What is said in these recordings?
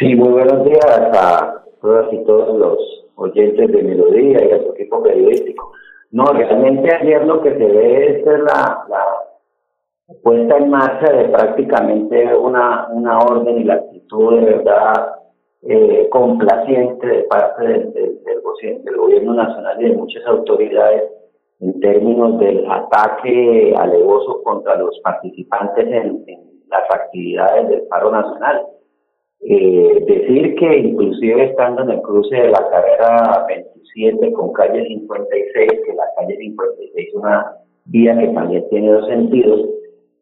Sí, muy buenos días a todas y todos los oyentes de Melodía y a su equipo periodístico. No, realmente ayer lo que se ve es la, la puesta en marcha de prácticamente una, una orden y la actitud de verdad eh, complaciente de parte del, gobierno nacional y de muchas autoridades en términos del ataque alevoso contra los participantes en, las actividades del paro nacional. Eh, decir que inclusive estando en el cruce de la carrera 27 con calle 56, que la calle 56 es una vía que también tiene dos sentidos,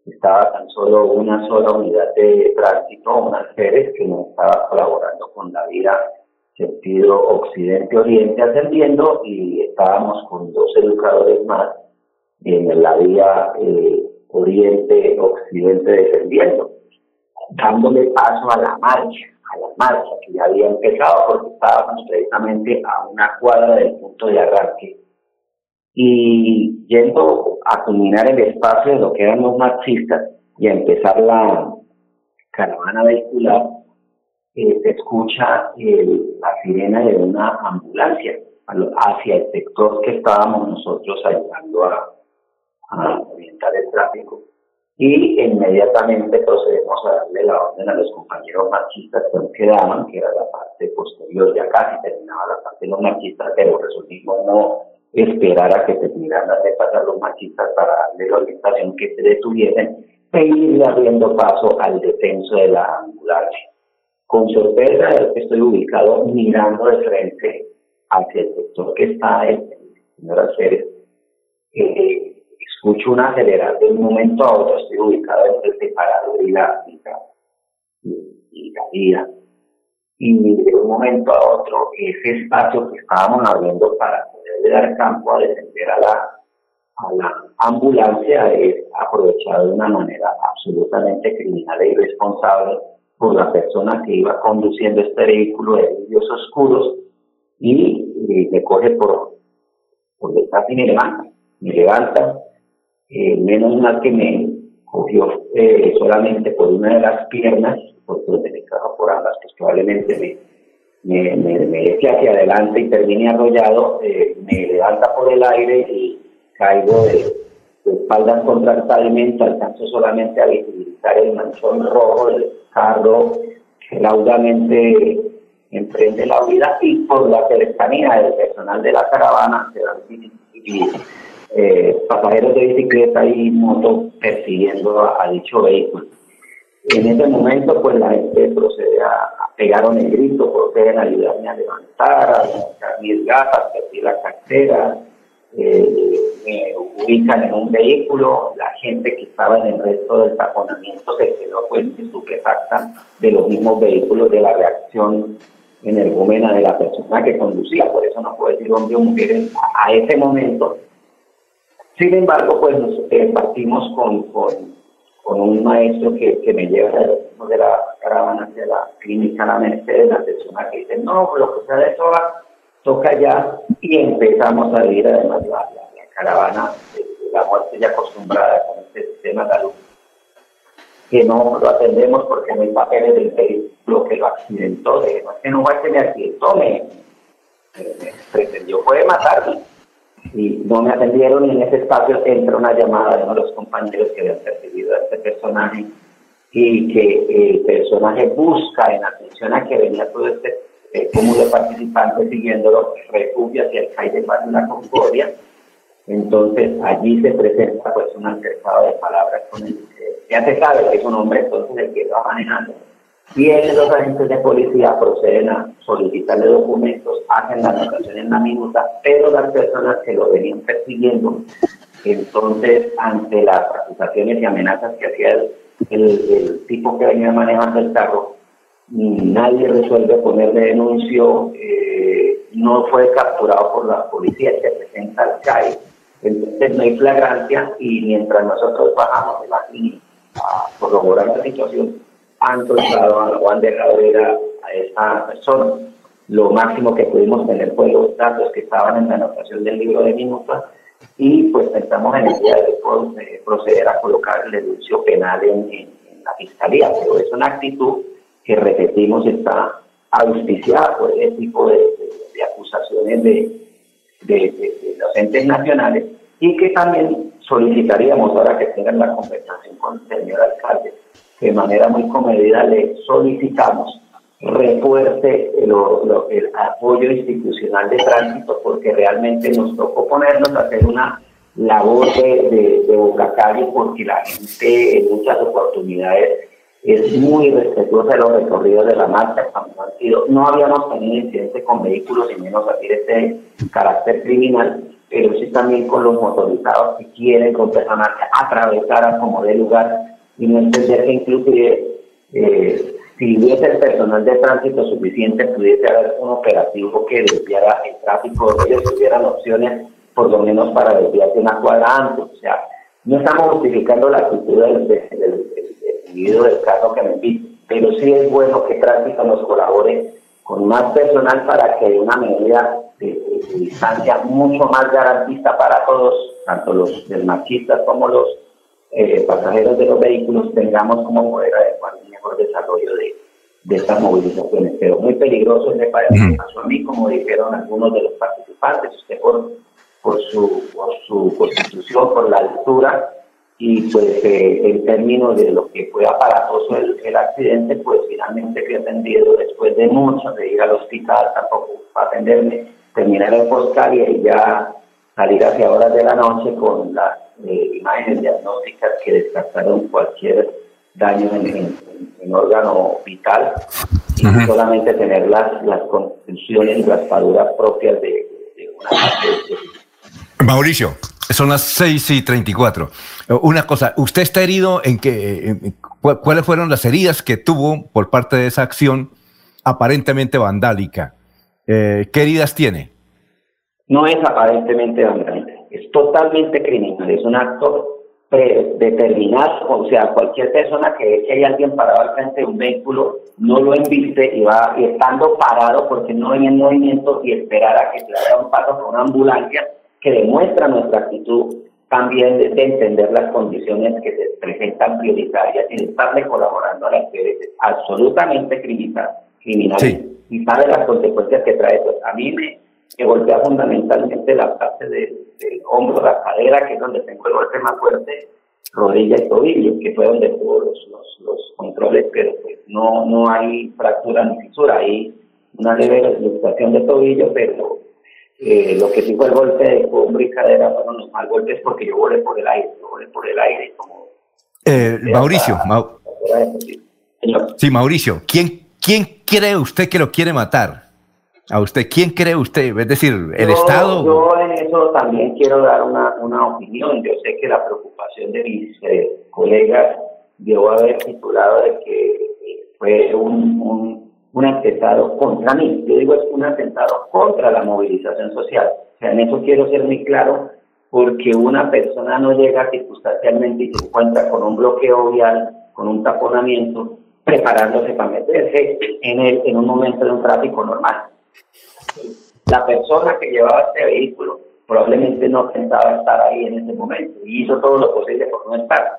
estaba tan solo una sola unidad de tránsito, una Pérez, que no estaba colaborando con la vía sentido occidente-oriente ascendiendo y estábamos con dos educadores más en la vía eh, oriente-occidente descendiendo, dándole paso a la marcha, a la marcha que ya había empezado porque estábamos precisamente a una cuadra del punto de arranque. Y yendo a culminar el espacio de lo que eran los marxistas y a empezar la caravana vehicular, eh, se escucha la sirena de una ambulancia hacia el sector que estábamos nosotros ayudando a, orientar el tráfico y inmediatamente procedemos a darle la orden a los compañeros marxistas que nos quedaban, que era la parte posterior, ya casi terminaba la parte de los marxistas, pero resolvimos no esperar a que terminaran de pasar los marxistas para darle la orientación que se detuviesen e ir abriendo paso al descenso de la ambulancia. Con sorpresa estoy ubicado mirando de frente hacia el sector que está en señora Ceres. Eh, escucho una acelerar de un momento a otro, estoy ubicado entre el separador y la, y, vía. Y de un momento a otro, ese espacio que estábamos abriendo para poder dar campo a defender a la, a la ambulancia es aprovechado de una manera absolutamente criminal e irresponsable por la persona que iba conduciendo este vehículo de vidrios oscuros y, me coge por, por detrás y me levanta, me levanta, eh, menos mal que me cogió eh, solamente por una de las piernas, porque lo tenía por ambas, pues probablemente me, me, me, eche hacia adelante y termine arrollado, eh, me levanta por el aire y caigo de, de espaldas contra el pavimento, alcanzo solamente a visibilizar el manchón rojo del carro que laudamente emprende la vida y por la cercanía del personal de la caravana se dan eh, pasajeros de bicicleta y moto persiguiendo a, dicho vehículo. En ese momento, pues la gente procede a, pegar un grito, proceden a ayudarme a levantar, a levantar mis gafas, perdí la cartera, eh, me ubican en un vehículo, la gente que estaba en el resto del taponamiento se quedó pues estupefacta de los mismos vehículos de la reacción energúmena de la persona que conducía, por eso no puedo decir hombre o mujer a, ese momento. Sin embargo, pues nos eh, partimos con, con, un maestro que, que me lleva de la caravana hacia la clínica La Mercedes, la persona que dice, no, lo que sea de toda toca ya y empezamos a vivir además la, caravana de la muerte ya acostumbrada con este sistema de salud que no lo atendemos porque no hay papeles del vehículo que lo accidentó, de no que no fue que me accidentó, me, pretendió puede matarme y no me atendieron y en ese espacio entra una llamada de uno de los compañeros que habían percibido a este personaje y que el personaje busca en atención a que venía todo este eh, como de participantes siguiéndolo, refugio hacia el CAI de la Concordia. Entonces allí se presenta pues un altercado de palabras con el que ya se sabe que es un hombre entonces el que va manejando. Y los agentes de policía proceden a solicitarle documentos, hacen la anotación en la minuta, pero las personas que lo venían persiguiendo, entonces ante las acusaciones y amenazas que hacía el, el tipo que venía manejando el carro, nadie resuelve ponerle denuncio, eh, no fue capturado por la policía, se presenta al CAI, entonces no hay flagrancia y mientras nosotros bajamos de la línea a corroborar la situación, han cruzado o han dejado ir a, esa persona. Lo máximo que pudimos tener fue los datos que estaban en la anotación del libro de minutos y pues pensamos en el día de proceder a colocar el denuncio penal en, en la fiscalía, pero es una actitud que repetimos está auspiciada por ese tipo de, acusaciones de, de, los entes nacionales y que también solicitaríamos ahora que tengan la conversación con el señor alcalde, de manera muy comedida le solicitamos refuerce el, apoyo institucional de tránsito porque realmente nos tocó ponernos a hacer una labor de, de, Boca porque la gente en muchas oportunidades es muy respetuosa de los recorridos de la marcha cuando han no habíamos tenido incidentes con vehículos y menos así de este carácter criminal, pero sí también con los motorizados que quieren con personas atravesar como de lugar y no entender que inclusive eh, si hubiese el personal de tránsito suficiente pudiese haber un operativo que desviara el tráfico, ellos tuvieran opciones por lo menos para desviarse una cuadra antes. O sea, no estamos justificando la actitud del, del, individuo del caso que me invita, pero sí es bueno que tránsito nos colabore con más personal para que una medida de, distancia mucho más garantista para todos, tanto los desmarquistas como los eh, pasajeros de los vehículos, tengamos como poder adecuar un mejor desarrollo de, de estas movilizaciones. Pero muy peligroso me parece que pasó a mí, como dijeron algunos de los participantes. Usted por por su, por su constitución, por la altura y pues eh, en términos de lo que fue aparatoso el, el accidente, pues finalmente fui atendido después de mucho de ir al hospital, tampoco para atenderme, terminar el postal y ya salir hacia horas de la noche con las eh, imágenes diagnósticas que descartaron cualquier daño en, en, órgano vital y solamente tener las, las contusiones y raspaduras propias de, de una parte Mauricio, son las 6 y 34. Una cosa, ¿usted está herido en qué? ¿Cuáles fueron las heridas que tuvo por parte de esa acción aparentemente vandálica? Eh, ¿Qué heridas tiene? No es aparentemente vandálica, es totalmente criminal, es un acto predeterminado, o sea, cualquier persona que ve que hay alguien parado al frente de un vehículo, no lo embiste y va estando parado porque no hay en movimiento y esperar a que se haga un paso por una ambulancia, que demuestra nuestra actitud también de, entender las condiciones que se presentan prioritarias y de estarle colaborando a la es absolutamente criminal, criminal y sabe las consecuencias que trae. Pues a mí me, golpea fundamentalmente la parte del hombro, la cadera, que es donde tengo el golpe más fuerte, rodilla y tobillo, que fue donde tuvo los, los, controles, pero pues no, no hay fractura ni fisura, hay una leve deslustración de tobillo, pero eh, lo que sí fue el golpe de hombro y cadera fueron los mal golpes porque yo volé por el aire, yo volé por el aire como... Eh, Mauricio, sí, Mauricio, ¿quién, ¿quién cree usted que lo quiere matar? ¿A usted quién cree usted? Es decir, ¿el Estado? Yo en eso también quiero dar una, una opinión. Yo sé que la preocupación de mis eh, colegas debo haber titulado de que eh, fue un, un un atentado contra mí. Yo digo es un atentado contra la movilización social. O sea, en eso quiero ser muy claro, porque una persona no llega circunstancialmente y se encuentra con un bloqueo vial, con un taponamiento, preparándose para meterse en, el, en un momento de un tráfico normal. La persona que llevaba este vehículo probablemente no pensaba estar ahí en ese momento y hizo todo lo posible por no estar.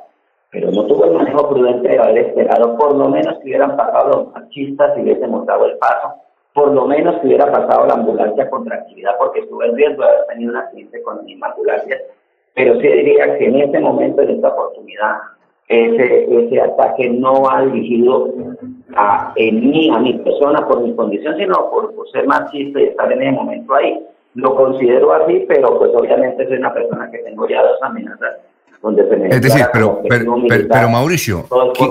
Pero no tuvo el manejo prudente de haber esperado por lo menos que hubieran pasado los machistas y hubiesen mostrado el paso, por lo menos que hubiera pasado la ambulancia con tranquilidad porque estuvo en riesgo de haber tenido un accidente con misma ambulancia, pero sí diría que en este momento, en esta oportunidad, ese, ese ataque no va dirigido a en mí, a mi persona por mi condición, sino por, por ser machista y estar en ese momento ahí. Lo considero así, pero pues obviamente soy una persona que tengo ya dos amenazas es decir, pero, pero, Mauricio,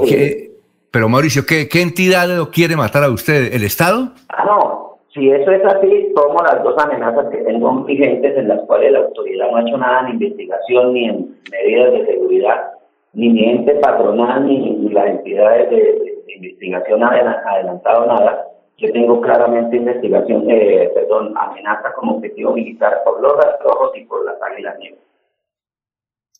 ¿qué, pero Mauricio, ¿qué, ¿qué entidad lo quiere matar a usted? ¿El Estado? Ah, no. Si eso es así, tomo las dos amenazas que tengo vigentes en las cuales la autoridad no ha hecho nada en investigación ni en medidas de seguridad, ni mi ente patronal ni, las entidades de, investigación han adelantado nada. Yo tengo claramente investigación, eh, perdón, amenaza como objetivo militar por los rojos y por las águilas negras.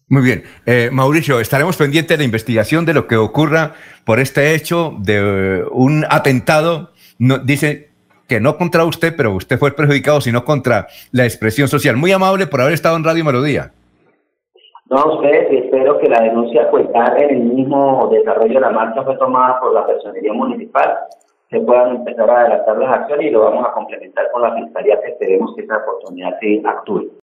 Muy bien. Eh, Mauricio, estaremos pendientes de la investigación de lo que ocurra por este hecho de un atentado. No, dice que no contra usted, pero usted fue perjudicado, sino contra la expresión social. Muy amable por haber estado en Radio Melodía. No ustedes espero que la denuncia pues en el mismo desarrollo de la marcha fue tomada por la personería municipal se puedan empezar a adelantar las acciones y lo vamos a complementar con la fiscalía que esperemos que esa oportunidad se actúe.